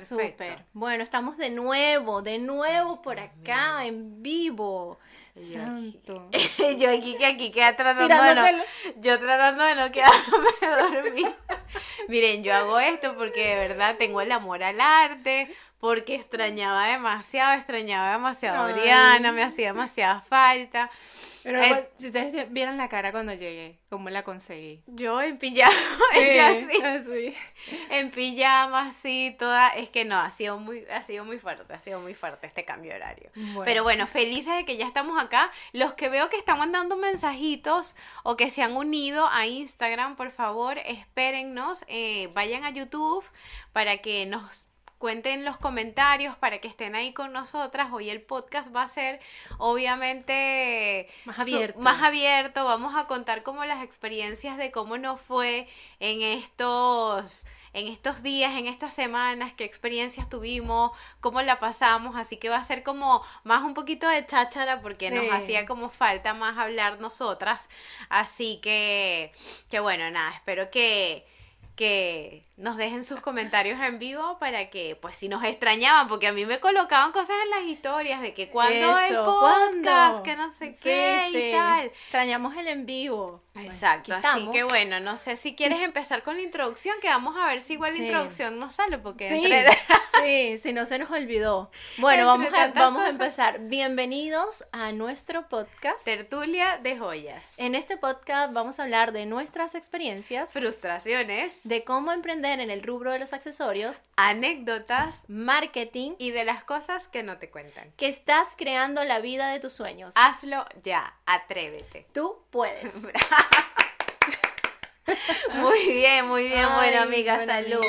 Súper. Bueno, estamos de nuevo, de nuevo por acá, en vivo. Santo. yo aquí que aquí queda tratando de no, yo tratando de no quedarme dormir. Miren, yo hago esto porque de verdad tengo el amor al arte, porque extrañaba demasiado, extrañaba demasiado a Oriana, me hacía demasiada falta. Pero eh, si ustedes vieran la cara cuando llegué, cómo la conseguí. Yo en pijama, ella sí, En pijama, así, toda. Es que no, ha sido muy, ha sido muy fuerte, ha sido muy fuerte este cambio de horario. Pero bueno, felices de que ya estamos acá. Los que veo que están mandando mensajitos o que se han unido a Instagram, por favor, espérennos, eh, vayan a YouTube para que nos cuenten los comentarios para que estén ahí con nosotras. Hoy el podcast va a ser obviamente más abierto. más abierto. Vamos a contar como las experiencias de cómo nos fue en estos en estos días, en estas semanas, qué experiencias tuvimos, cómo la pasamos, así que va a ser como más un poquito de cháchara porque nos hacía como falta más hablar nosotras, así que, que bueno, nada, espero que, que nos dejen sus comentarios en vivo para que, pues, si nos extrañaban, porque a mí me colocaban cosas en las historias de que cuando el podcast, que no sé qué y tal. Extrañamos el en vivo. Exacto, así que bueno, no sé si quieres empezar con la introducción, que vamos a ver si igual la introducción nos sale, porque sí, si no se nos olvidó. Bueno, vamos a, vamos a empezar. Bienvenidos a nuestro podcast. Tertulia de Joyas. En este podcast vamos a hablar de nuestras experiencias, frustraciones, de cómo emprender en el rubro de los accesorios, anécdotas, marketing y de las cosas que no te cuentan. Que estás creando la vida de tus sueños. Hazlo ya, atrévete. Tú puedes. muy bien, muy bien, bueno amiga, salud.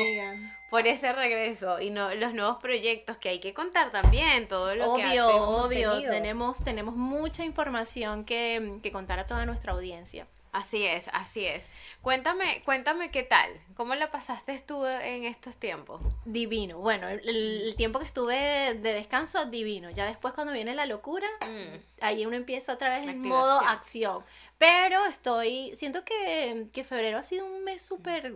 Por ese regreso y no, los nuevos proyectos que hay que contar también, todo lo obvio, que Obvio, obvio, tenemos, tenemos mucha información que, que contar a toda nuestra audiencia. Así es, así es. Cuéntame, cuéntame qué tal. ¿Cómo la pasaste tú en estos tiempos? Divino. Bueno, el, tiempo que estuve de descanso, divino. Ya después cuando viene la locura, mm. ahí uno empieza otra vez en modo acción. Pero estoy, siento que, que febrero ha sido un mes súper,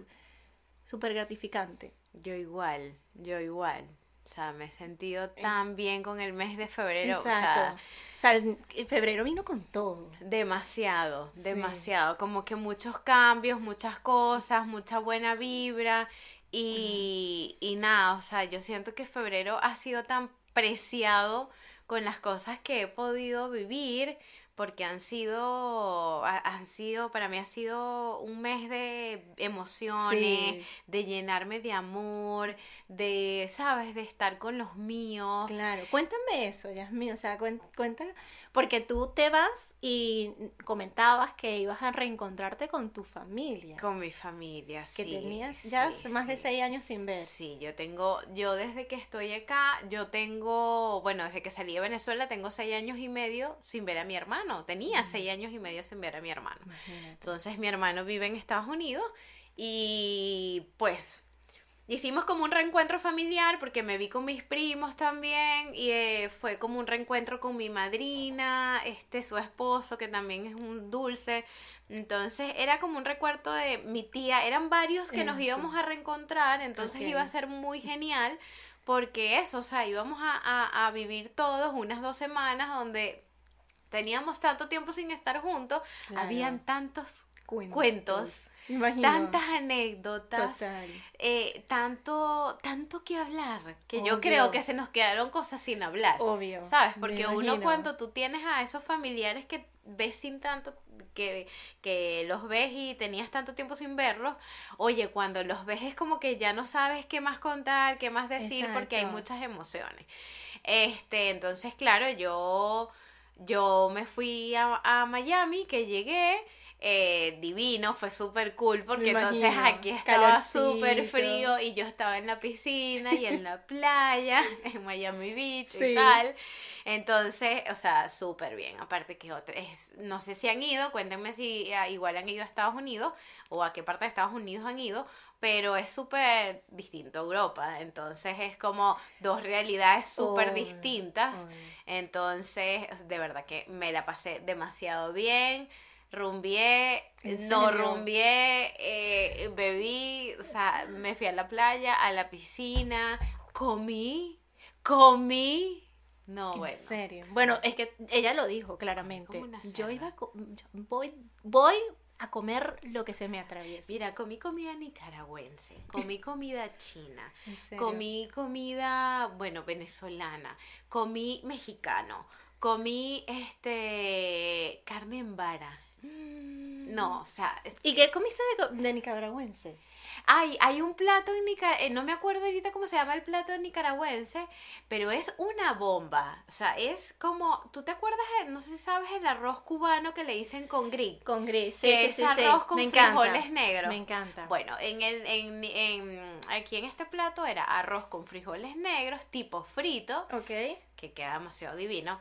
súper gratificante. Yo igual, yo igual. O sea, me he sentido eh. tan bien con el mes de febrero. Exacto. O sea, febrero vino con todo. Demasiado, demasiado. Como que muchos cambios, muchas cosas, mucha buena vibra. Y, y nada, o sea, yo siento que febrero ha sido tan preciado con las cosas que he podido vivir porque han sido, han sido, para mí ha sido un mes de emociones, de llenarme de amor, de, sabes, de estar con los míos. Claro, cuéntame eso, Yasmin, o sea, cuéntame, porque tú te vas y comentabas que ibas a reencontrarte con tu familia. Con mi familia, que sí. Que tenías ya más de seis años sin ver. Sí, yo tengo, yo desde que estoy acá, yo tengo, bueno, desde que salí de Venezuela tengo seis años y medio sin ver a mi hermano. Tenía seis años y medio sin ver a mi hermano. Entonces mi hermano vive en Estados Unidos y pues hicimos como un reencuentro familiar porque me vi con mis primos también y eh, fue como un reencuentro con mi madrina, este su esposo que también es un dulce. Entonces era como un recuerdo de mi tía, eran varios que nos íbamos a reencontrar, entonces iba a ser muy genial porque eso, o sea, íbamos a, vivir todos unas dos semanas donde teníamos tanto tiempo sin estar juntos, habían tantos cuentos tantas anécdotas, eh, tanto, tanto que hablar, que yo creo que se nos quedaron cosas sin hablar. Obvio. ¿Sabes? Porque uno cuando tú tienes a esos familiares que ves sin tanto, que, que los ves y tenías tanto tiempo sin verlos, oye, cuando los ves es como que ya no sabes qué más contar, qué más decir, porque hay muchas emociones. Este, entonces, claro, yo, yo me fui a, a Miami, que llegué, eh, divino, fue súper cool porque entonces aquí estaba súper frío y yo estaba en la piscina y en la playa, en Miami Beach y tal. Entonces, o sea, súper bien. Aparte que otros, no sé si han ido, cuéntenme si ah, igual han ido a Estados Unidos o a qué parte de Estados Unidos han ido, pero es súper distinto Europa, entonces es como dos realidades súper distintas, entonces de verdad que me la pasé demasiado bien, rumbié, no rumbié, eh, bebí, o sea, me fui a la playa, a la piscina, comí, comí. No, ¿En bueno. serio? Bueno, es que ella lo dijo claramente. Yo iba a voy, voy a comer lo que se me atraviesa. Mira, comí comida nicaragüense, comí comida china, comí comida, bueno, venezolana, comí mexicano, comí este carne en vara. No, o sea. ¿Y qué comiste de nicaragüense? Ay, hay un plato en Nicaragua, eh, no me acuerdo ahorita cómo se llama el plato nicaragüense, pero es una bomba. O sea, es como, ¿tú te acuerdas? no sé si sabes el arroz cubano que le dicen con gris. Con gris, sí, sí, es arroz con frijoles negros. Me encanta. Bueno, en el, en, en, aquí en este plato era arroz con frijoles negros, tipo frito. Ok. Que queda demasiado divino.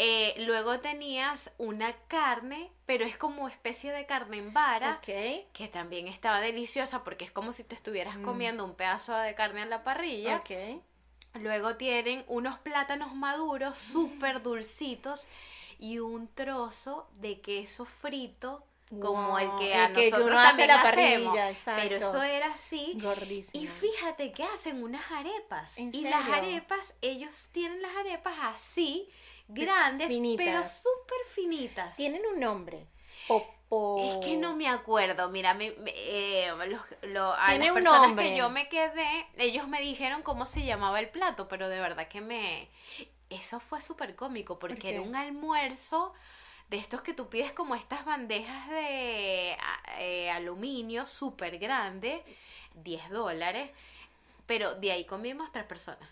Eh, luego tenías una carne, pero es como especie de carne en vara, que también estaba deliciosa porque es como si te estuvieras mm. comiendo un pedazo de carne en la parrilla. Luego tienen unos plátanos maduros mm. súper dulcitos y un trozo de queso frito como el que a nosotros también la hacemos. Pero eso era así. Gordísimo. Y fíjate que hacen unas arepas. y las arepas, ellos tienen las arepas así grandes, pero súper finitas. Tienen un nombre. Es que no me acuerdo, mira, me, eh, los, las personas que yo me quedé, ellos me dijeron cómo se llamaba el plato, pero de verdad que me... Eso fue súper cómico, porque era un almuerzo de estos que tú pides como estas bandejas de eh, aluminio súper grande, 10 dólares, pero de ahí comimos tres personas.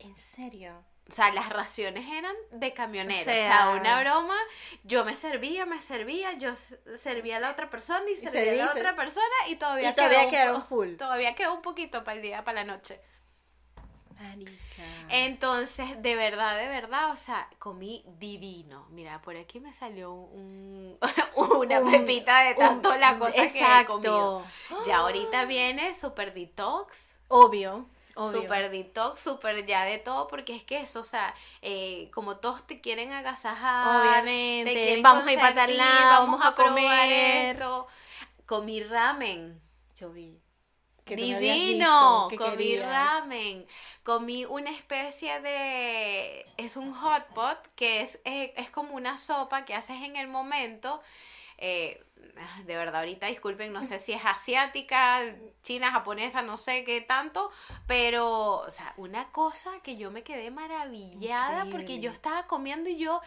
¿En serio? O sea, las raciones eran de camionero. O sea, una broma. Yo me servía, me servía, yo servía a la otra persona y servía a la otra persona y todavía, todavía quedó full. Todavía quedó un poquito para el día, para la noche. Entonces, de verdad, de verdad, o sea, comí divino. Mira, por aquí me salió un, una pepita de tanto la cosa que he comido. Ya ahorita viene Super Detox. Obvio. Super detox, super ya de todo, porque es que eso, o sea, eh, como todos te quieren agasajar, obviamente, vamos a ir para tal lado, vamos, a, comer esto. Comí ramen. Yo vi. Divino, comí ramen, comí una especie de, es un hot pot que es, es, es como una sopa que haces en el momento, eh, de verdad, ahorita disculpen, no sé si es asiática, china, japonesa, no sé qué tanto, pero, o sea, una cosa que yo me quedé maravillada porque yo estaba comiendo y yo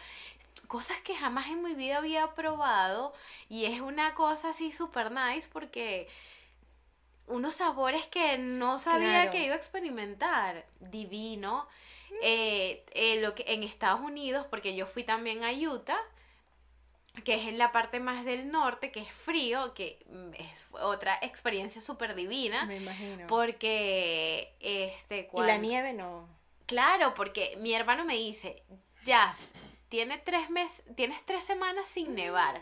cosas que jamás en mi vida había probado y es una cosa así super nice porque unos sabores que no sabía que iba a experimentar, divino. Eh, eh, lo que en Estados Unidos, porque yo fui también a Utah, que es en la parte más del norte, que es frío, que mm, es otra experiencia súper divina. Me imagino. Porque, este, cuando... Y la nieve no. Claro, porque mi hermano me dice, Jazz, tiene tres meses, tienes tres semanas sin nevar.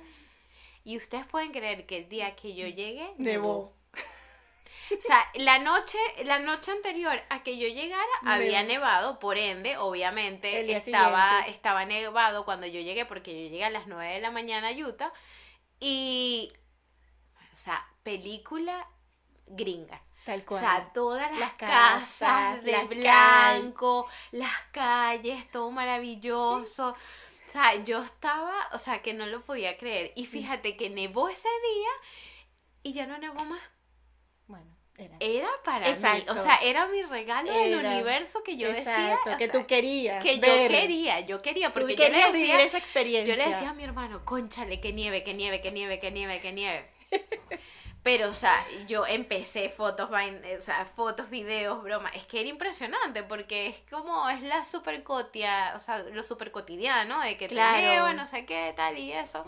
Y ustedes pueden creer que el día que yo llegué, nevó. O sea, la noche, la noche anterior a que yo llegara había nevado, por ende, obviamente estaba, estaba nevado cuando yo llegué, porque yo llegué a las 9 de la mañana a Utah. Y, o sea, película gringa. Tal cual. O sea, todas las, casas, de blanco, las calles, todo maravilloso. O sea, yo estaba, o sea, que no lo podía creer. Y fíjate que nevó ese día y ya no nevó más. Bueno. Era, para mí, o sea, era mi regalo del universo que yo decía. que tú querías. Que yo quería, yo quería, porque yo le decía, esa experiencia. Yo le decía a mi hermano, conchale, que nieve, que nieve, que nieve, que nieve, que nieve. Pero, o sea, yo empecé fotos, o sea, fotos, videos, broma. Es que era impresionante porque es como, es la super cotia, o sea, lo super cotidiano de que claro. te nieva, no sé qué, tal y eso.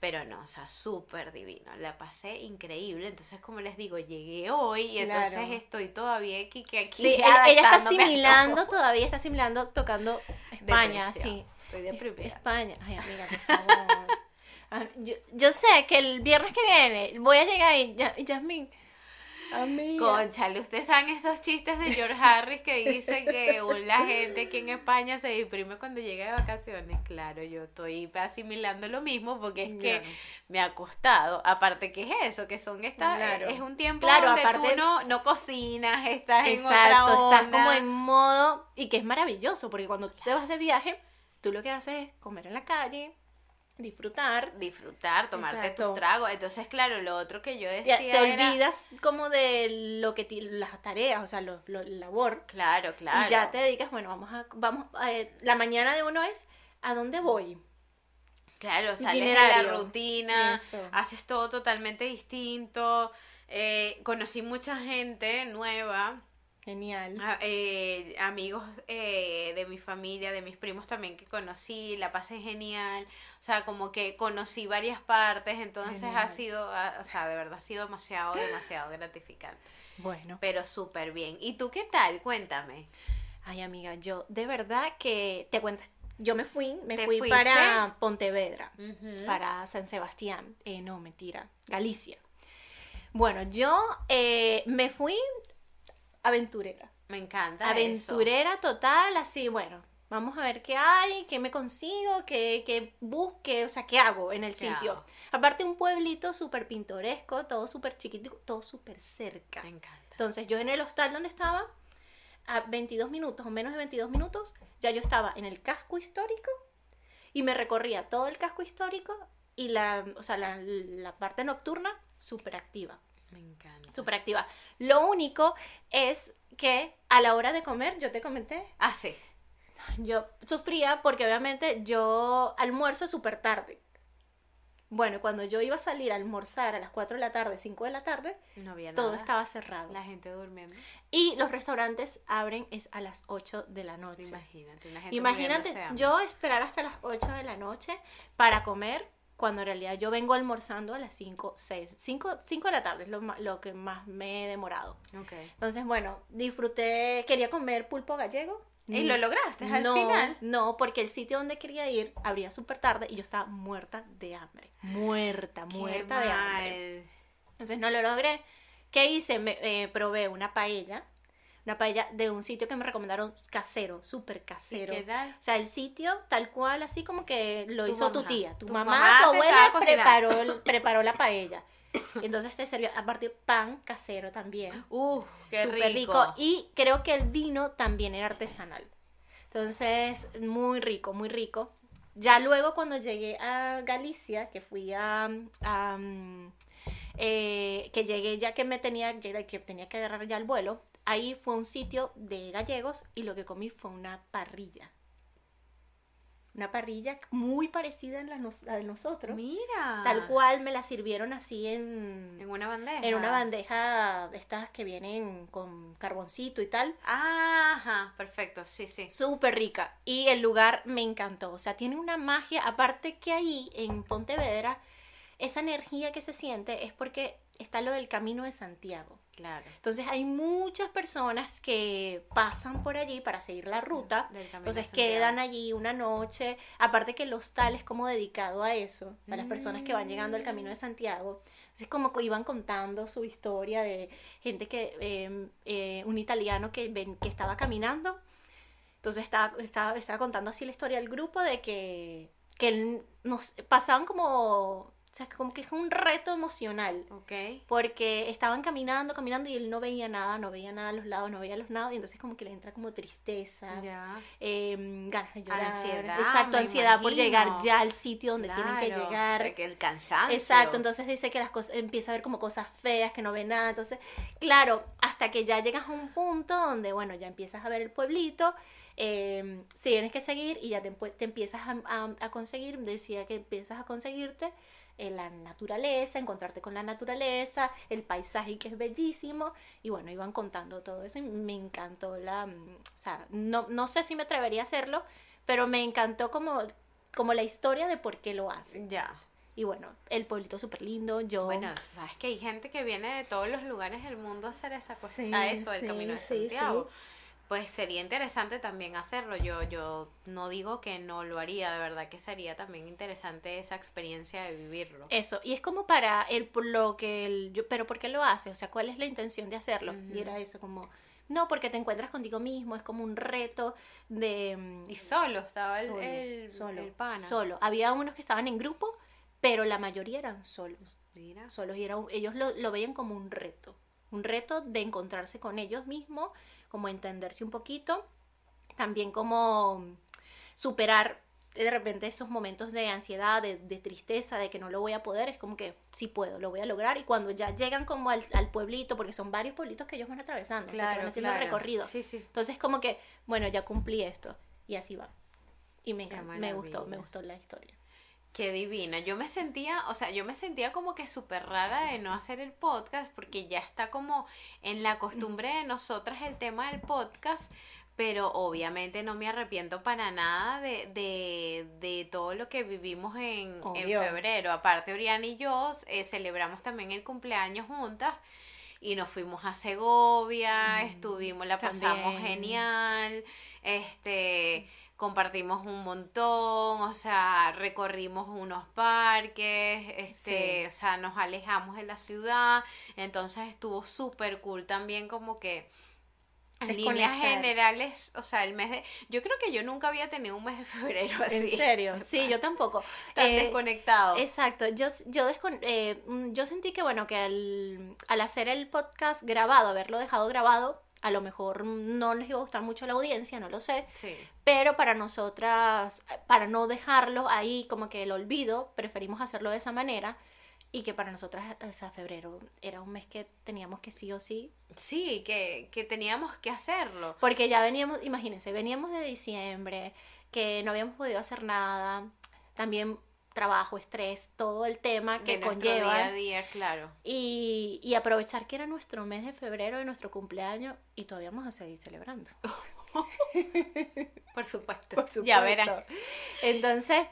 Pero no, o sea, súper divino. La pasé increíble. Entonces, como les digo, llegué hoy y entonces estoy todavía aquí. que aquí sí, ella, está asimilando, todavía está asimilando, tocando España, sí. Estoy deprimida. España. Ay, amiga, por favor. Ah, yo, yo, sé que el viernes que viene voy a llegar y ya, Jasmine. Amiga. Conchale, ustedes saben esos chistes de George Harris que dice que la gente aquí en España se deprime cuando llega de vacaciones. Claro, yo estoy asimilando lo mismo porque es que me ha costado. Aparte que es eso, que son estas, es un tiempo donde tú no, no cocinas, estás en otra onda. estás como en modo y que es maravilloso porque cuando te vas de viaje, tú lo que haces es comer en la calle, disfrutar. Disfrutar, tomarte tus tragos. Entonces, claro, lo otro que yo decía. te olvidas como de lo que las tareas, o sea, lo, lo, labor. Claro, claro. Y ya te dedicas, bueno, vamos a. vamos eh, La mañana de uno es ¿a dónde voy? Claro, sales de la rutina, haces todo totalmente distinto. Eh, conocí mucha gente nueva Genial. Ah, eh, amigos eh, de mi familia, de mis primos también que conocí, la pasé genial. O sea, como que conocí varias partes, entonces ha sido, o sea, de verdad ha sido demasiado, demasiado gratificante. Bueno. Pero súper bien. ¿Y tú qué tal? Cuéntame. Ay, amiga, yo de verdad que te cuento. Yo me fui, me fui para Pontevedra, para San Sebastián. Eh, no, mentira, Galicia. Bueno, yo me fui aventurera. Me encanta. Aventurera total, así, bueno, vamos a ver qué hay, qué me consigo, qué, qué busque, o sea, qué hago en el sitio. Aparte un pueblito súper pintoresco, todo súper chiquito, todo súper cerca. Me encanta. Entonces yo en el hostal donde estaba, a 22 minutos o menos de 22 minutos, ya yo estaba en el casco histórico y me recorría todo el casco histórico y la, o sea, la, la parte nocturna súper activa. Me encanta. Súper activa. Lo único es que a la hora de comer, yo te comenté. Ah, sí. Yo sufría porque obviamente yo almuerzo súper tarde. Bueno, cuando yo iba a salir a almorzar a las 4 de la tarde, 5 de la tarde, no había todo estaba cerrado. La gente durmiendo. Y los restaurantes abren es a las 8 de la noche. Imagínate, gente Imagínate yo esperar hasta las 8 de la noche para comer cuando en realidad yo vengo almorzando a las 5, 6, 5, 5 de la tarde, es lo, lo que más me he demorado. Okay. Entonces, bueno, disfruté, quería comer pulpo gallego. ¿Y lo lograste al final? No, porque el sitio donde quería ir abría súper tarde y yo estaba muerta de hambre. Muerta, muerta de hambre. Entonces no lo logré. ¿Qué hice? Me, eh, probé una paella una paella de un sitio que me recomendaron casero, súper casero. ¿Qué tal? O sea, el sitio tal cual, así como que lo hizo tu tía. Tu, mamá, tu abuela preparó, preparó la paella. Entonces te sirvió, aparte pan casero también. Uh, qué rico. Y creo que el vino también era artesanal. Entonces, muy rico, muy rico. Ya luego cuando llegué a Galicia, que fui a, eh, que llegué ya que me tenía, que tenía que agarrar ya el vuelo, Ahí fue un sitio de gallegos y lo que comí fue una parrilla. Una parrilla muy parecida a la, de nosotros. Mira. Tal cual me la sirvieron así en... En una bandeja. En una bandeja de estas que vienen con carboncito y tal. Ajá, perfecto, sí, sí. Súper rica. Y el lugar me encantó. O sea, tiene una magia. Aparte que ahí en Pontevedra, esa energía que se siente es porque está lo del Camino de Santiago. Claro. Entonces hay muchas personas que pasan por allí para seguir la ruta. Entonces quedan allí una noche. Aparte que el hostal es como dedicado a eso, a las personas que van llegando al Camino de mm. Santiago. Entonces como que iban contando su historia de gente que, em, eh, un italiano que, ven, que estaba caminando. Entonces estaba, estaba, estaba contando así la historia del grupo de que, que nos pasaban como sea, como que es un reto emocional. Ok. Porque estaban caminando, caminando y él no veía nada, no veía nada a los lados, no veía a los lados. Y entonces como que le entra como tristeza, ya. Em, ganas de llorar. Ansiedad. Exacto, ansiedad por llegar ya al sitio donde tienen que llegar. Que el cansancio. Exacto, entonces dice que las cosas, empieza a ver como cosas feas, que no ve nada. Entonces, claro, hasta que ya llegas a un punto donde, bueno, ya empiezas a ver el pueblito. Eh, tienes que seguir y ya te, te empiezas a, a conseguir, decía que empiezas a conseguirte en la naturaleza, encontrarte con la naturaleza, el paisaje que es bellísimo, y bueno, iban contando todo eso y me encantó la, mm, o sea, no, no sé si me atrevería a hacerlo, pero me encantó como, como la historia de por qué lo hacen. Ya. Y bueno, el pueblito súper lindo, yo... Bueno, sabes que hay gente que viene de todos los lugares del mundo a hacer esa cosa, a eso, el Camino de Santiago. Pues sería interesante también hacerlo. Yo, yo no digo que no lo haría, de verdad que sería también interesante esa experiencia de vivirlo. Eso, y es como para el, por lo que el, yo, pero ¿por qué lo hace? O sea, ¿cuál es la intención de hacerlo? Y era eso, como, no, porque te encuentras contigo mismo, es como un reto de... Y solo estaba el, solo, el, pana. Solo, había unos que estaban en grupo, pero la mayoría eran solos. Mira. Solos, y era, ellos lo, lo veían como un reto, un reto de encontrarse con ellos mismos como entenderse un poquito, también como superar de repente esos momentos de ansiedad, de, tristeza, de que no lo voy a poder, es como que sí puedo, lo voy a lograr. Y cuando ya llegan como al, pueblito, porque son varios pueblitos que ellos van atravesando, claro, van haciendo el recorrido. Sí, sí. Entonces como que, bueno, ya cumplí esto. Y así va. Y me, me gustó, me gustó la historia. Qué divina. Yo me sentía, o sea, yo me sentía como que súper rara de no hacer el podcast porque ya está como en la costumbre de nosotras el tema del podcast, pero obviamente no me arrepiento para nada de, de, de todo lo que vivimos en, febrero. Aparte, Oriana y yo eh, celebramos también el cumpleaños juntas y nos fuimos a Segovia, mm, estuvimos, la pasamos genial, este compartimos un montón, o sea, recorrimos unos parques, este, o sea, nos alejamos de la ciudad, entonces estuvo súper cool también como que en líneas generales, o sea, el mes de... Yo creo que yo nunca había tenido un mes de febrero así. ¿En serio? Sí, yo tampoco. Tan eh, desconectado. Exacto. Yo, yo, eh, mm, yo sentí que, bueno, que al, al hacer el podcast grabado, haberlo dejado grabado, a lo mejor no les iba a gustar mucho a la audiencia, no lo sé. Pero para nosotras, para no dejarlo ahí como que el olvido, preferimos hacerlo de esa manera. Y que para nosotras, o sea, febrero era un mes que teníamos que sí o sí. Sí, que, que teníamos que hacerlo. Porque ya veníamos, imagínense, veníamos de diciembre, que no habíamos podido hacer nada. También trabajo, estrés, todo el tema que conlleva. Día a día, claro. Y, y, aprovechar que era nuestro mes de febrero de nuestro cumpleaños y todavía vamos a seguir celebrando. Por supuesto. Ya verán. Entonces,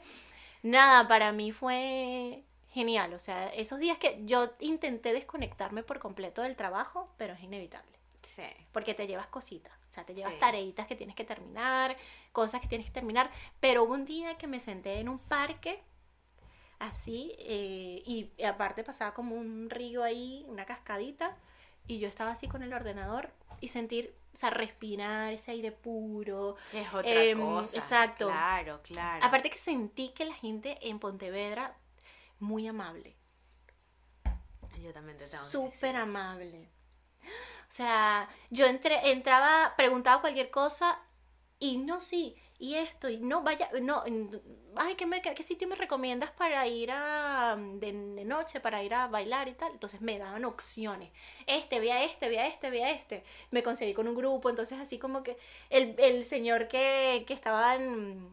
nada, para mí fue genial. O sea, esos días que yo intenté desconectarme por completo del trabajo, pero es inevitable. Sí. Porque te llevas cositas. O sea, te llevas tareitas que tienes que terminar, cosas que tienes que terminar. Pero hubo un día que me senté en un parque así, eh, y aparte pasaba como un río ahí, una cascadita, y yo estaba así con el ordenador y sentir, o sea, respirar ese aire puro. es otra em, cosa. Exacto. Claro, claro. Aparte que sentí que la gente en Pontevedra, muy amable. Yo también te tengo Súper amable. O sea, yo entré, entraba, preguntaba cualquier cosa y no, sí, y esto, y no, vaya, no, ay, ¿qué, me, qué sitio me recomiendas para ir a, de, noche, para ir a bailar y tal? Entonces me daban opciones, este, vea este, vea este, vea este. Me conseguí con un grupo, entonces así como que el, el señor que, que estaba en,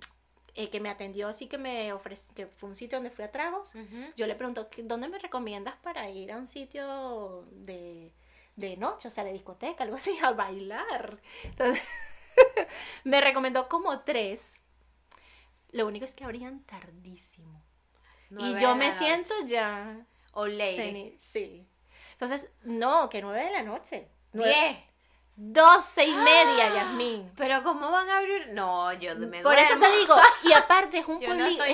eh, que me atendió así que me ofreció, que fue un sitio donde fui a tragos, yo le pregunto, ¿dónde me recomiendas para ir a un sitio de, de noche, o sea, de discoteca, algo así, a bailar? Entonces... me recomendó como tres. Lo único es que abrían tardísimo. y yo me siento ya. O lady. Sí. Entonces, no, que nueve de la noche. Diez. Doce y media, ¡Ah! Yasmín. Pero ¿cómo van a abrir? No, yo me Por eso te digo, y aparte es un pueblito.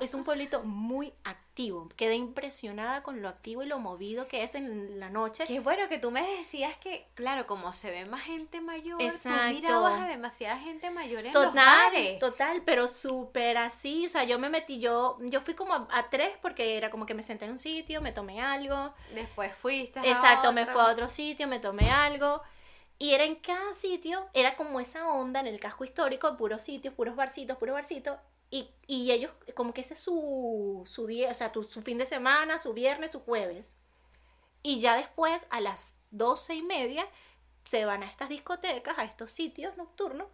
Es un pueblito muy activo. Quedé impresionada con lo activo y lo movido que es en la noche. Qué bueno que tú me decías que, claro, como se ve más gente mayor, Exacto. tú mirabas a demasiada gente mayor en total, los Total, pero súper así. O sea, yo me metí, yo, yo fui como a, tres porque era como que me senté en un sitio, me tomé algo. Después fuiste. Exacto, me fui a otro sitio, me tomé algo. Y era en cada sitio, era como esa onda en el casco histórico, puros sitios, puros barcitos, puros barcitos. Y, y ellos, como que ese es su, su día, o sea, su fin de semana, su viernes, su jueves. Y ya después, a las doce y media, se van a estas discotecas, a estos sitios nocturnos.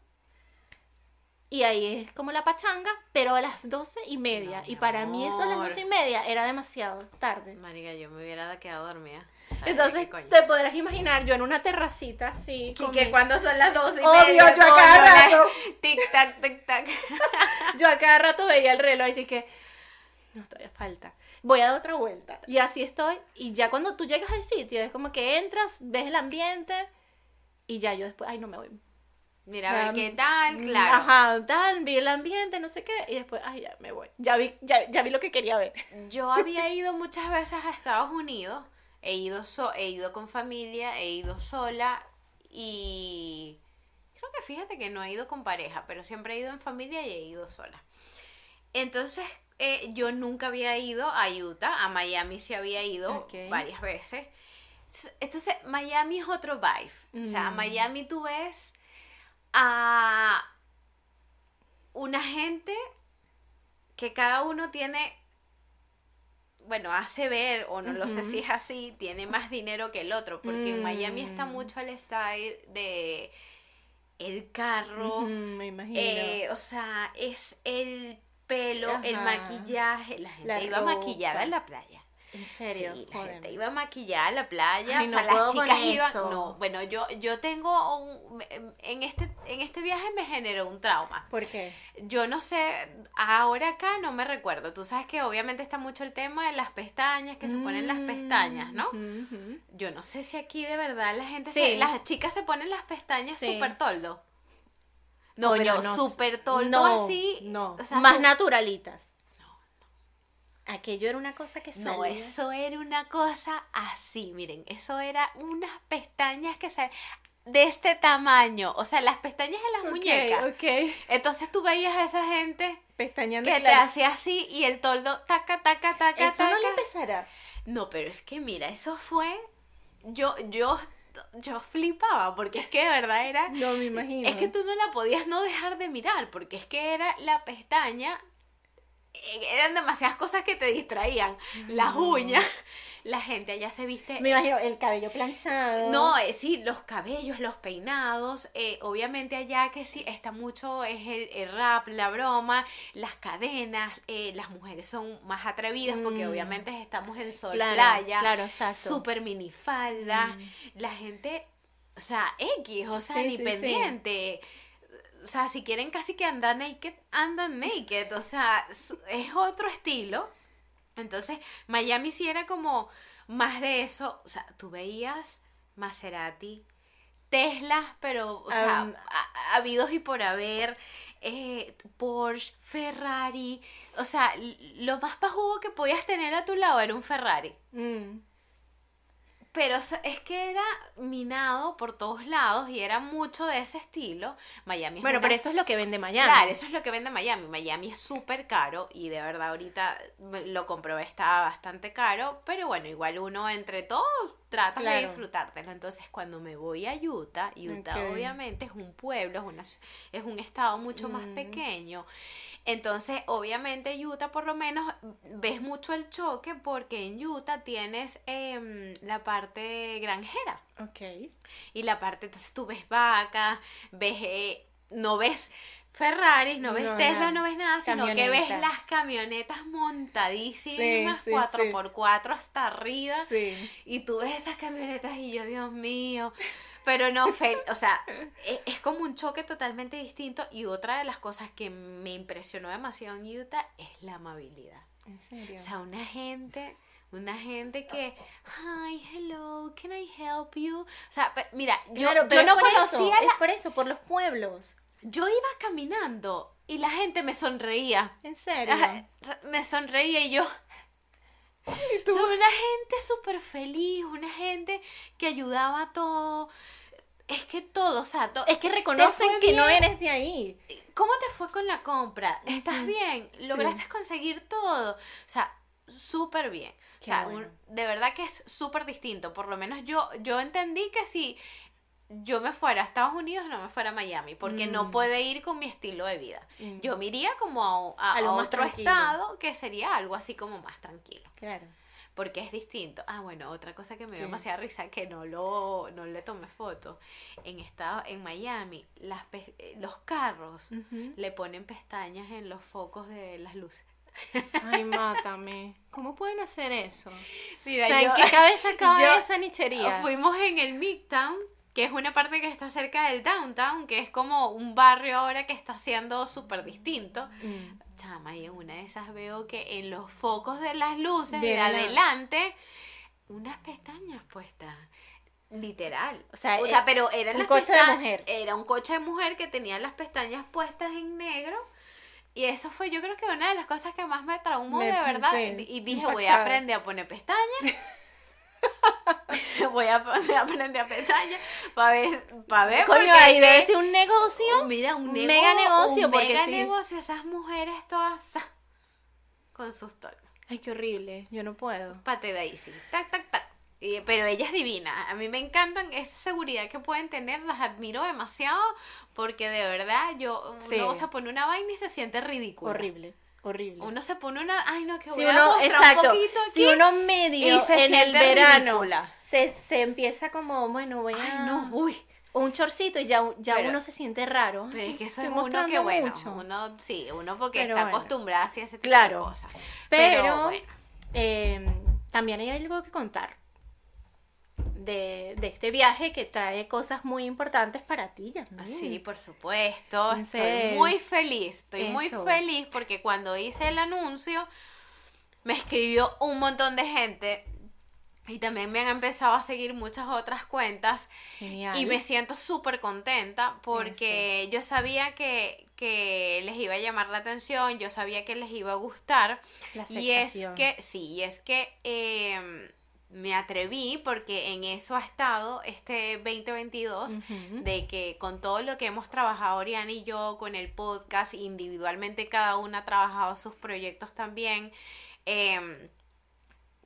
Y ahí es como la pachanga, pero a las doce y media. y para mí eso a las doce y media era demasiado tarde. Marica, yo me hubiera quedado dormida. Entonces te podrás imaginar yo en una terracita así. Y que cuando son las 12 y Obvio, yo a cada rato. Tic tac, tic tac. yo a cada rato veía el reloj y dije, no, todavía falta. Voy a dar otra vuelta. Y así estoy. Y ya cuando tú llegas al sitio, es como que entras, ves el ambiente y ya yo después, ay, no me voy. Mira, a ver qué tal, mm, claro. Ajá, tal, vi el ambiente, no sé qué, y después, ay, ya me voy. Ya vi, ya, ya vi lo que quería ver. Yo había ido muchas veces a Estados Unidos, he ido, so he ido con familia, he ido sola y creo que fíjate que no he ido con pareja, pero siempre he ido en familia y he ido sola. Entonces, eh, yo nunca había ido a Utah, a Miami sí había ido varias veces. Entonces, Miami es otro vibe. O sea, mm. Miami tú ves a una gente que cada uno tiene, bueno, hace ver, o no lo sé si es así, tiene más dinero que el otro, porque en Miami está mm. mucho el style de el carro, me imagino. Eh, o sea, es el pelo, el maquillaje, la gente iba maquillada en la playa. ¿En serio? Sí, la gente iba maquillada a la playa, o sea, las chicas iban, no, bueno, yo yo tengo un, en este en este viaje me generó un trauma. ¿Por qué? Yo no sé, ahora acá no me recuerdo. Tú sabes que obviamente está mucho el tema de las pestañas, que se ponen las pestañas, ¿no? Mm, yo no sé si aquí de verdad la gente sí. las chicas se ponen las pestañas súper toldo. No, pero súper toldo así. No, más naturalitas. Aquello era una cosa que salía. No, eso era una cosa así, miren, eso era unas pestañas que salían de este tamaño, o sea, las pestañas en las muñecas. Ok. Entonces tú veías a esa gente pestañando que te hacía así y el toldo taca taca taca eso no le empezará. No, pero es que mira, eso fue yo yo yo flipaba porque es que de verdad era No me imagino. Es que tú no la podías no dejar de mirar porque es que era la pestaña eran demasiadas cosas que te distraían. Las uñas, la gente allá se viste. Me imagino el cabello planchado. No, eh, sí, los cabellos, los peinados. Eh, obviamente allá que sí está mucho, es el, rap, la broma, las cadenas. Eh, las mujeres son más atrevidas porque mm. obviamente estamos en sol playa. Claro, exacto. Super minifalda. Mm. La gente, o sea, X, o sea, ni pendiente o sea, si quieren casi que andar naked, andan naked, o sea, es otro estilo. Entonces, Miami sí era como más de eso, o sea, tú veías Maserati, Tesla, pero, o sea, um, habidos y por haber, eh, Porsche, Ferrari, o sea, lo más pajugo que podías tener a tu lado era un Ferrari. Mm. Pero es que era minado por todos lados y era mucho de ese estilo. Miami Bueno, pero eso es lo que vende Miami. Claro, eso es lo que vende Miami. Miami es súper caro y de verdad ahorita lo comprobé, estaba bastante caro. Pero bueno, igual uno entre todos trata de disfrutártelo. Entonces, cuando me voy a Utah, Utah obviamente es un pueblo, es, una, es un estado mucho más mm. pequeño. Entonces, obviamente Utah por lo menos ves mucho el choque porque en Utah tienes em, la parte granjera. Ok. Y la parte, entonces tú ves vacas, ves, eh, no ves Ferraris, no ves Tesla, no ves nada, sino que ves las camionetas montadísimas, 4x4 hasta arriba. Sí. Y tú ves esas camionetas y yo, Dios mío. Pero no, o sea, e, es, como un choque totalmente distinto. Y otra de las cosas que me impresionó demasiado en Utah es la amabilidad. ¿En serio? O sea, una gente, una gente que, hi, hello, can I help you? O sea, mira, yo, yo no conocía. Es por eso, por los pueblos. Yo iba caminando y la gente me sonreía. ¿En serio? Me sonreía y yo, una gente súper feliz, una gente que ayudaba a todo. Es que todo, o sea, es que reconocen que no eres de ahí. ¿Cómo te fue con la compra? ¿Estás bien? ¿Lograste conseguir todo? O sea, súper bien. o sea, de verdad que es súper distinto. Por lo menos yo, yo entendí que si yo me fuera a Estados Unidos, no me fuera a Miami, porque no mm. puede ir con mi estilo de vida. Mm. Yo me iría como a, a, otro estado que sería algo así como más tranquilo. Claro. Porque es distinto. Ah, bueno, otra cosa que me dio demasiada risa, que no lo no le tomé foto. En estado, en Miami, las eh, los carros le ponen pestañas en los focos de las luces. Ay, mátame. ¿Cómo pueden hacer eso? Mira, ¿en qué cabeza cabe esa nichería? Fuimos en el Midtown que es una parte que está cerca del downtown, que es como un barrio ahora que está siendo súper distinto. Mm. Chama, y en una de esas veo que en los focos de las luces de, adelante, unas pestañas puestas. Literal. O sea, o sea pero era un coche de mujer. Era un coche de mujer que tenía las pestañas puestas en negro. Y eso fue, yo creo que una de las cosas que más me traumó de verdad. y dije, voy a aprender a poner pestañas. voy a aprender a pestañas para ver, para ver. Coño, ahí debe ser un negocio. mira, un, mega negocio. Un mega negocio, esas mujeres todas con sus tonos. Ay, qué horrible, yo no puedo. Pate de ahí, sí. Tac, tac, tac pero ella es divina. A mí me encantan esa seguridad que pueden tener, las admiro demasiado porque de verdad yo uno se pone una vaina y se siente ridículo. Horrible. Horrible. Uno se pone una, ay no, que voy a mostrar un poquito aquí. Si uno medio y se en el verano se, se, empieza como, bueno, voy a ay, no, uy, un chorcito y ya, ya uno se siente raro. Pero es que eso es uno que bueno, uno sí, uno porque está acostumbrado a ese tipo de cosas. Pero, bueno. eh, también hay algo que contar de, este viaje que trae cosas muy importantes para ti, ya Sí, por supuesto. estoy muy feliz. Estoy muy feliz porque cuando hice el anuncio me escribió un montón de gente y también me han empezado a seguir muchas otras cuentas. Y me siento súper contenta porque yo sabía que, que, les iba a llamar la atención, yo sabía que les iba a gustar. y es que, sí, y es que em, me atreví porque en eso ha estado este 2022 de que con todo lo que hemos trabajado Oriana y yo con el podcast individualmente cada una ha trabajado sus proyectos también em,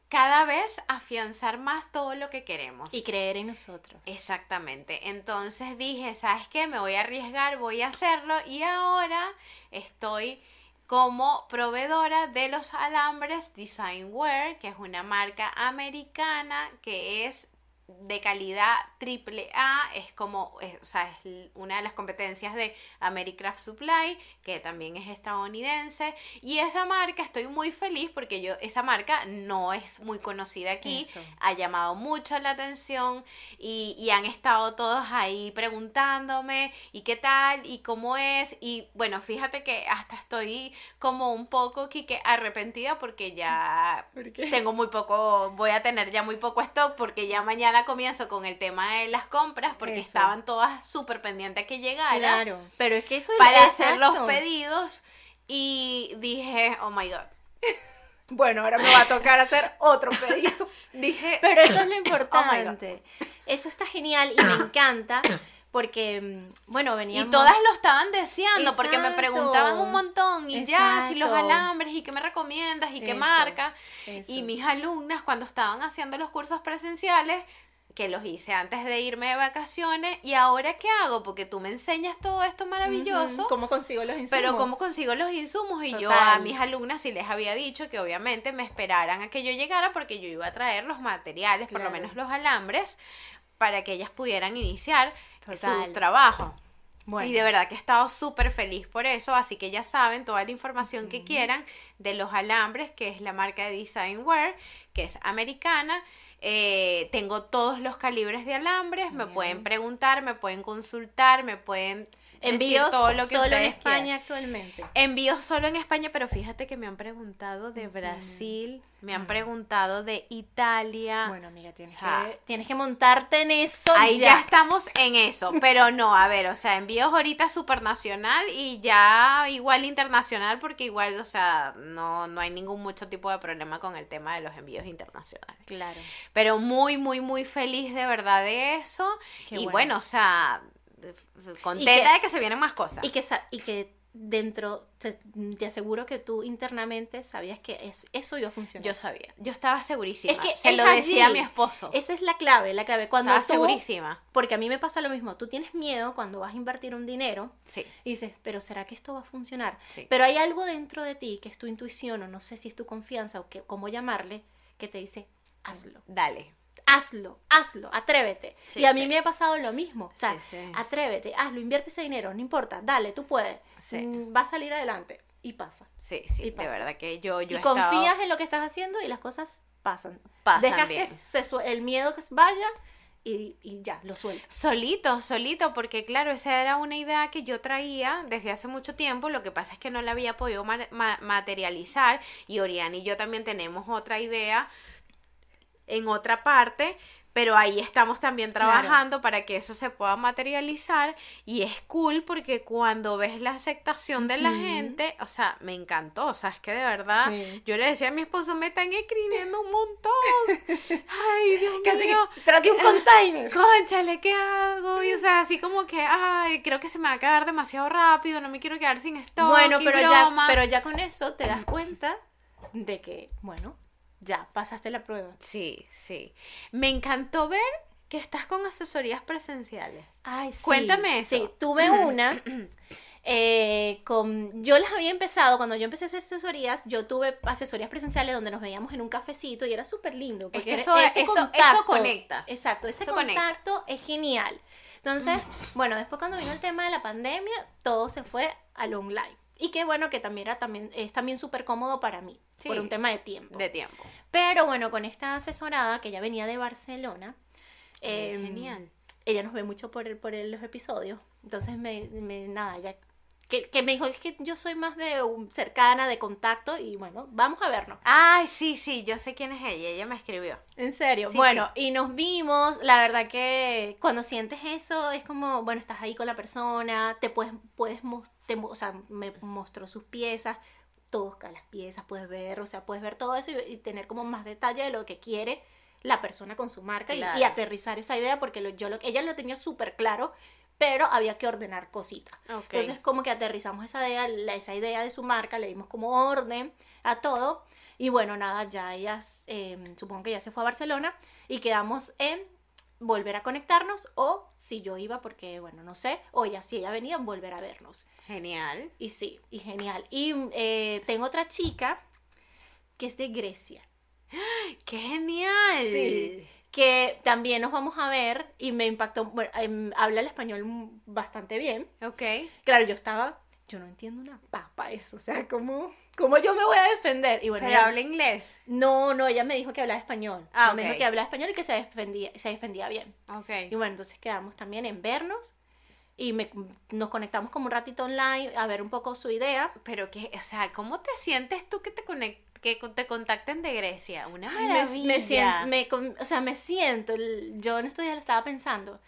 cada vez afianzar más todo lo que queremos. Y creer en nosotros. Exactamente. Entonces dije sabes qué me voy a arriesgar voy a hacerlo y ahora estoy como proveedora de los alambres Designwear, que es una marca americana que es de calidad triple A, es como, o sea, es una de las competencias de Americraft Supply, que también es estadounidense, y esa marca estoy muy feliz porque yo, esa marca no es muy conocida aquí, ha llamado mucho la atención y, y, han estado todos ahí preguntándome, y qué tal, y cómo es, y bueno, fíjate que hasta estoy como un poco que arrepentida porque ya tengo muy poco, voy a tener ya muy poco stock porque ya mañana comienzo con el tema de las compras porque estaban todas súper pendientes que llegara. Claro, pero es que eso Para hacer los pedidos y dije, oh my god. Bueno, ahora me va a tocar hacer otro pedido. dije, pero eso es lo oh importante. eso está genial y me encanta porque, mm, bueno, veníamos... Y todas lo estaban deseando, porque me preguntaban un montón, y ya, si los alambres, y qué me recomiendas, y qué marca. Y mis alumnas, cuando estaban haciendo los cursos presenciales, que los hice antes de irme de vacaciones y ahora qué hago porque tú me enseñas todo esto maravilloso cómo consigo los insumos pero cómo consigo los insumos y yo a mis alumnas sí les había dicho que obviamente me esperaran a que yo llegara porque yo iba a traer los materiales por lo menos los alambres para que ellas pudieran iniciar su trabajo Y de verdad que he estado súper feliz por eso, así que ya saben toda la información que quieran de los alambres, que es la marca de Designwear, que es americana. Eh, tengo todos los calibres de alambres, me pueden preguntar, me pueden consultar, me pueden Envíos todo lo que solo en España actualmente. Envíos solo en España, pero fíjate que me han preguntado de Brasil, me han preguntado de Italia. Bueno, amiga, tienes, que, tienes que montarte en eso. Ahí ya. estamos en eso, pero no, a ver, o sea, envíos ahorita supernacional y ya igual internacional, porque igual, o sea, no, no hay ningún mucho tipo de problema con el tema de los envíos internacionales. Claro. Pero muy, muy, muy feliz de verdad de eso. y bueno, o sea, contenta de que se vienen más cosas. Y que, y que dentro, te, aseguro que tú internamente sabías que es, eso iba a funcionar. Yo sabía, yo estaba segurísima. Es que se lo decía a mi esposo. Esa es la clave, la clave. Cuando estaba segurísima. Porque a mí me pasa lo mismo, tú tienes miedo cuando vas a invertir un dinero sí. y dices, pero ¿será que esto va a funcionar? Sí. Pero hay algo dentro de ti que es tu intuición o no sé si es tu confianza o que, cómo llamarle, que te dice, hazlo. Dale hazlo, hazlo, atrévete. y a mí me ha pasado lo mismo. O sea, atrévete, hazlo, invierte ese dinero, no importa, dale, tú puedes. Mm, va a salir adelante. Y pasa. Sí, sí, de verdad que yo, yo Y confías en lo que estás haciendo y las cosas pasan. Pasan Dejas que el miedo que vaya y, ya, lo suelto. Solito, solito, porque claro, esa era una idea que yo traía desde hace mucho tiempo, lo que pasa es que no la había podido materializar y Oriana y yo también tenemos otra idea en otra parte, pero ahí estamos también trabajando para que eso se pueda materializar. Y es cool porque cuando ves la aceptación de la gente, o sea, me encantó, o sea, es que de verdad, yo le decía a mi esposo, me están escribiendo un montón, ay, Dios mío, trate un container, conchale, ¿qué hago? Y o sea, así como que, ay, creo que se me va a quedar demasiado rápido, no me quiero quedar sin esto. Bueno, pero ya, pero ya con eso te das cuenta de que, bueno, ya pasaste la prueba. Sí, sí. Me encantó ver que estás con asesorías presenciales. Ay, sí. Cuéntame eso. Sí, tuve una. Eh, con, yo las había empezado, cuando yo empecé a hacer asesorías, yo tuve asesorías presenciales donde nos veíamos en un cafecito y era súper lindo. Porque eso, eso, conecta. Exacto, ese contacto es genial. Entonces, bueno, después cuando vino el tema de la pandemia, todo se fue al online. Y qué bueno que también, era, también es también súper cómodo para mí, por un tema de tiempo. De tiempo. Pero bueno, con esta asesorada que ya venía de Barcelona. Em, genial. Ella nos ve mucho por, el, por los episodios. Entonces, me, me, nada, ya que, me dijo, es que yo soy más de cercana, de contacto, y bueno, vamos a vernos. Ay, sí, sí, yo sé quién es ella, ella me escribió. En serio, bueno, y nos vimos, la verdad que cuando sientes eso, es como, bueno, estás ahí con la persona, te puedes, puedes, o sea, me mostró sus piezas, toca las piezas, puedes ver, o sea, puedes ver todo eso y, tener como más detalle de lo que quiere la persona con su marca y, aterrizar esa idea porque lo, yo lo, ella lo tenía súper claro pero había que ordenar cositas. Entonces, como que aterrizamos esa idea, esa idea de su marca, le dimos como orden a todo. Y bueno, nada, ya ellas, em, supongo que ya se fue a Barcelona y quedamos en volver a conectarnos o si yo iba porque, bueno, no sé, o ya si ella venía, volver a vernos. Genial. Y sí, y genial. Y eh, tengo otra chica que es de Grecia. ¡Qué genial! Sí que también nos vamos a ver y me impactó, bueno, em, habla el español bastante bien. Ok. Claro, yo estaba, yo no entiendo una papa eso, o sea, ¿cómo, cómo yo me voy a defender? Y bueno, ¿Pero habla inglés? No, no, ella me dijo que hablaba español. Ah, Me dijo que hablaba español y que se defendía, se defendía bien. Ok. Y bueno, entonces quedamos también en vernos y me, nos conectamos como un ratito online a ver un poco su idea. Pero que, o sea, ¿cómo te sientes tú que te conectas? Que te contacten de Grecia. Una maravilla. Me, siento, me, o sea, me siento, yo en estos días lo estaba pensando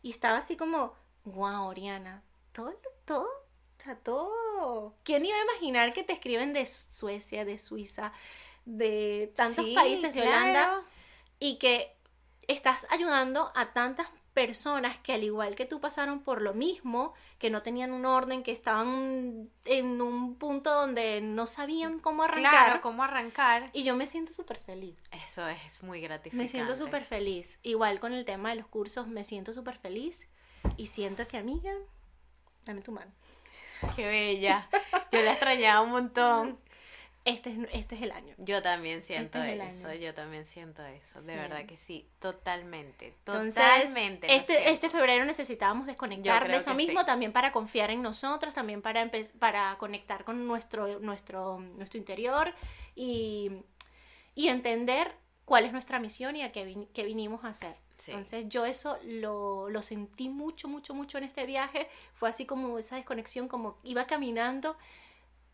y estaba así como, wow, Oriana, todo, todo, o sea, todo. ¿Quién iba a imaginar que te escriben de Suecia, de Suiza, de tantos países, de Holanda, y que estás ayudando a tantas personas que al igual que tú pasaron por lo mismo, que no tenían un orden, que estaban en un punto donde no sabían cómo arrancar. Claro, cómo arrancar. Y yo me siento súper feliz. Eso es muy gratificante. Me siento súper feliz. Igual con el tema de los cursos, me siento súper feliz. Y siento que, amiga, dame tu mano. Qué bella. Yo la extrañaba un montón. Este es, este es el año. Yo también este siento eso, yo también siento eso, de verdad que sí, totalmente, totalmente. este, este febrero necesitábamos desconectar de eso mismo también para confiar en nosotros, también para, para conectar con nuestro, nuestro, nuestro interior y, y entender cuál es nuestra misión y a qué, vinimos a hacer. Entonces yo eso lo, lo sentí mucho, mucho, mucho en este viaje. Fue así como esa desconexión, como iba caminando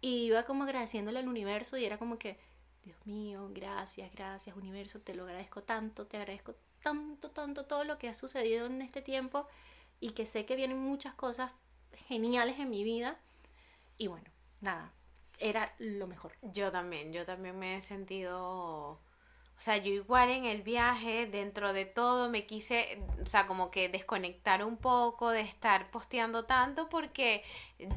y iba como agradeciéndole al universo y era como que, Dios mío, gracias, gracias universo, te lo agradezco tanto, te agradezco tanto, tanto todo lo que ha sucedido en este tiempo y que sé que vienen muchas cosas geniales en mi vida. Y bueno, nada, era lo mejor. Yo también, yo también me he sentido o sea, yo igual en el viaje, dentro de todo, me quise, o sea, como que desconectar un poco de estar posteando tanto porque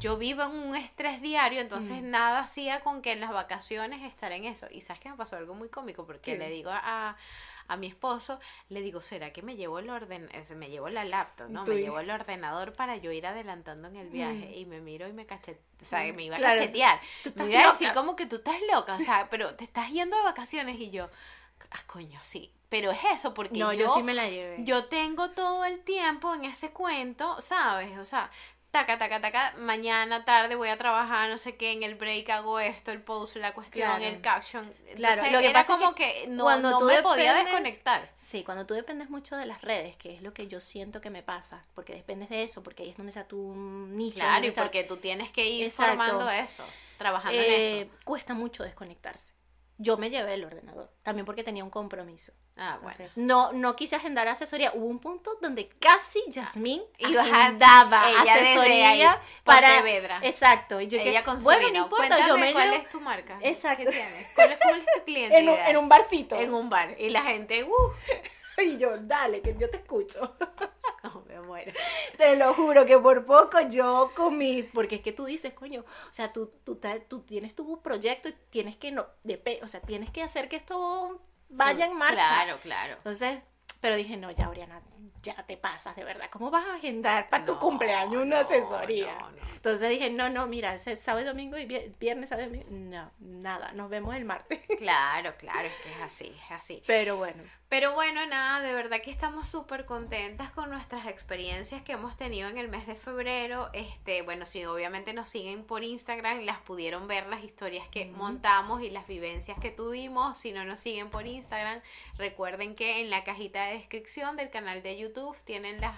yo vivo en un estrés diario, entonces mm. nada hacía con que en las vacaciones estar en eso. Y sabes que me pasó algo muy cómico porque le digo a, a mi esposo, le digo, ¿será que me llevo el orden, me llevo la laptop, ¿no? Me llevo el ordenador para yo ir adelantando en el viaje mm. y me miro y me cachetear, o sea, mm, me iba a cachetear. Me iba a decir como que tú estás loca, o sea, pero te estás yendo de vacaciones y yo ah, coño, sí. Pero es eso, porque no, yo, sí me la llevé. Yo tengo todo el tiempo en ese cuento, ¿sabes? O sea, taca, taca, taca, mañana, tarde voy a trabajar, no sé qué, en el break hago esto, el post, la cuestión, el caption. claro, lo que era como que, no, cuando no me podía desconectar. Sí, cuando tú dependes mucho de las redes, que es lo que yo siento que me pasa, porque dependes de eso, porque ahí es donde está tu nicho. Claro, y porque tú tienes que ir formando eso, trabajando en eso. Eh, cuesta mucho desconectarse yo me llevé el ordenador, también porque tenía un compromiso. Ah, bueno. No, no quise agendar asesoría. Hubo un punto donde casi Yasmín iba agendaba asesoría para Vedra. Exacto. Y yo ella con su bueno, no importa, yo me ¿Cuál es tu marca? Exacto. ¿Qué tienes? ¿Cuál es, tu cliente? en, un, en, un, barcito. En un bar. Y la gente, uh. Y yo, dale, que yo te escucho. No, me muero. Te lo juro que por poco yo comí, porque es que tú dices, coño, o sea, tú, tú, tú tienes tu proyecto y tienes que, no, de, o sea, tienes que hacer que esto vaya en marcha. Claro, claro. Entonces, pero dije, no, ya, Oriana, ya te pasas, de verdad. ¿Cómo vas a agendar para tu cumpleaños una asesoría? Entonces dije, no, no, mira, es sábado, domingo y viernes, sábado, domingo. No, nada, nos vemos el martes. Claro, claro, es que es así, es así. Pero bueno. Pero bueno, nada, de verdad que estamos súper contentas con nuestras experiencias que hemos tenido en el mes de febrero. Este, bueno, si obviamente nos siguen por Instagram, las pudieron ver las historias que montamos y las vivencias que tuvimos. Si no nos siguen por Instagram, recuerden que en la cajita de descripción del canal de YouTube tienen las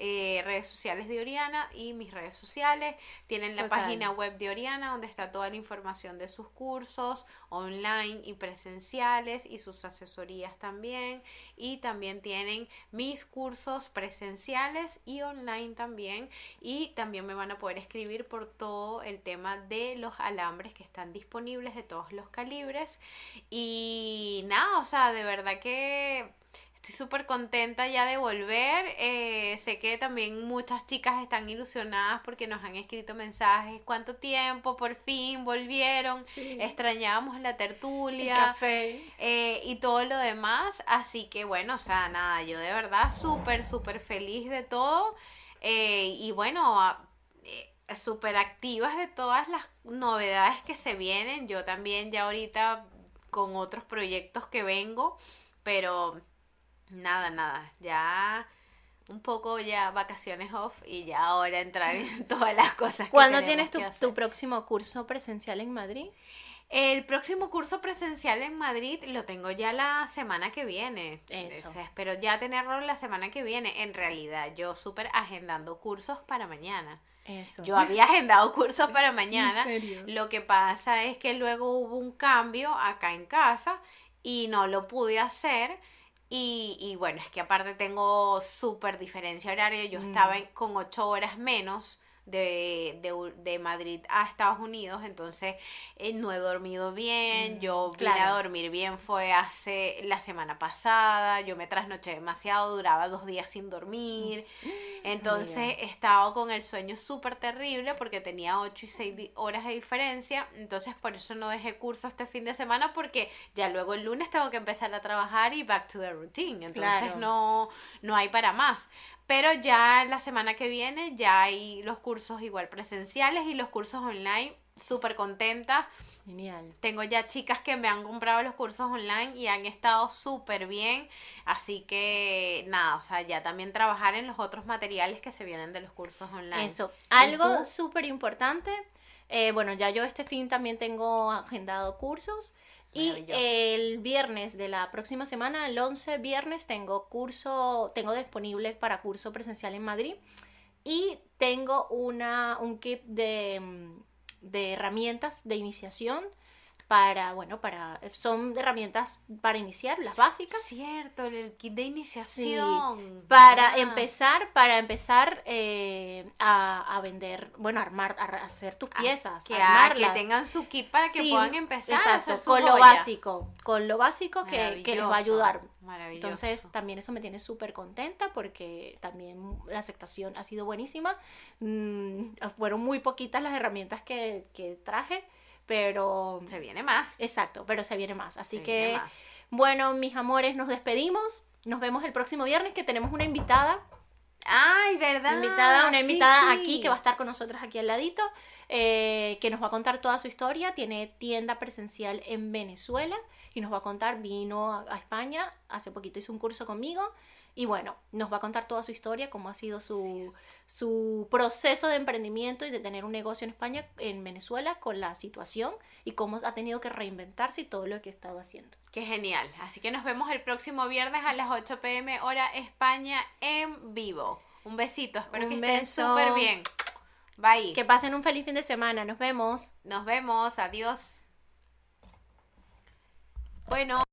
eh, redes sociales de Oriana y mis redes sociales. Tienen la página web de Oriana donde está toda la información de sus cursos online y presenciales y sus asesorías también. Y también tienen mis cursos presenciales y online también. Y también me van a poder escribir por todo el tema de los alambres que están disponibles de todos los calibres. Y nada, o sea, de verdad que Estoy súper contenta ya de volver. Eh, sé que también muchas chicas están ilusionadas porque nos han escrito mensajes. ¿Cuánto tiempo? Por fin volvieron. Extrañábamos la tertulia. El café. Eh, y todo lo demás. Así que bueno, o sea, nada, yo de verdad súper, súper feliz de todo. Eh, y bueno, súper activas de todas las novedades que se vienen. Yo también ya ahorita con otros proyectos que vengo. Pero Nada, nada. Ya un poco ya vacaciones off y ya ahora entrar en todas las cosas. ¿Cuándo tienes tu, tu, próximo curso presencial en Madrid? El próximo curso presencial en Madrid lo tengo ya la semana que viene. Eso. espero ya tenerlo la semana que viene. En realidad, yo súper agendando cursos para mañana. Eso. Yo había agendado cursos para mañana. Lo que pasa es que luego hubo un cambio acá en casa y no lo pude hacer. Y, y, bueno, es que aparte tengo súper diferencia horaria. Yo estaba mm. con ocho horas menos de, de, de, Madrid a Estados Unidos, entonces eh, no he dormido bien, mm, yo vine a dormir bien fue hace la semana pasada, yo me trasnoché demasiado, duraba dos días sin dormir, mm, entonces he estado con el sueño súper terrible porque tenía ocho y seis horas de diferencia, entonces por eso no dejé curso este fin de semana porque ya luego el lunes tengo que empezar a trabajar y back to the routine, entonces no, no hay para más. Pero ya la semana que viene ya hay los cursos igual presenciales y los cursos online. Súper contenta. Genial. Tengo ya chicas que me han comprado los cursos online y han estado súper bien. Así que nada, o sea, ya también trabajar en los otros materiales que se vienen de los cursos online. Eso. Algo súper importante. Eh, bueno, ya yo este fin también tengo agendado cursos. Y el viernes de la próxima semana, el 11 viernes, tengo curso, tengo disponible para curso presencial en Madrid. Y tengo una, un kit de, de herramientas de iniciación para, bueno, para, son herramientas para iniciar, las básicas. Cierto, el kit de iniciación. para empezar, para empezar eh, a, vender, bueno, armar, a hacer tus ah, piezas, que, que tengan su kit para que puedan empezar a hacer con lo básico, con lo básico que, que les va a ayudar. Entonces, también eso me tiene súper contenta porque también la aceptación ha sido buenísima. Mm, fueron muy poquitas las herramientas que, que traje pero... Se viene más. Exacto, pero se viene más. Así que, bueno, mis amores, nos despedimos. Nos vemos el próximo viernes que tenemos una invitada. Ay, ¿verdad? Invitada, una invitada aquí que va a estar con nosotras aquí al ladito, eh, que nos va a contar toda su historia. Tiene tienda presencial en Venezuela y nos va a contar, vino a España, hace poquito hizo un curso conmigo y bueno, nos va a contar toda su historia, cómo ha sido su, su proceso de emprendimiento y de tener un negocio en España, en Venezuela, con la situación y cómo ha tenido que reinventarse y todo lo que ha estado haciendo. Qué genial. Así que nos vemos el próximo viernes a las 8 pm hora España en vivo. Un besito, espero que estén súper bien. Bye. Que pasen un feliz fin de semana. Nos vemos. Nos vemos. Adiós. Bueno.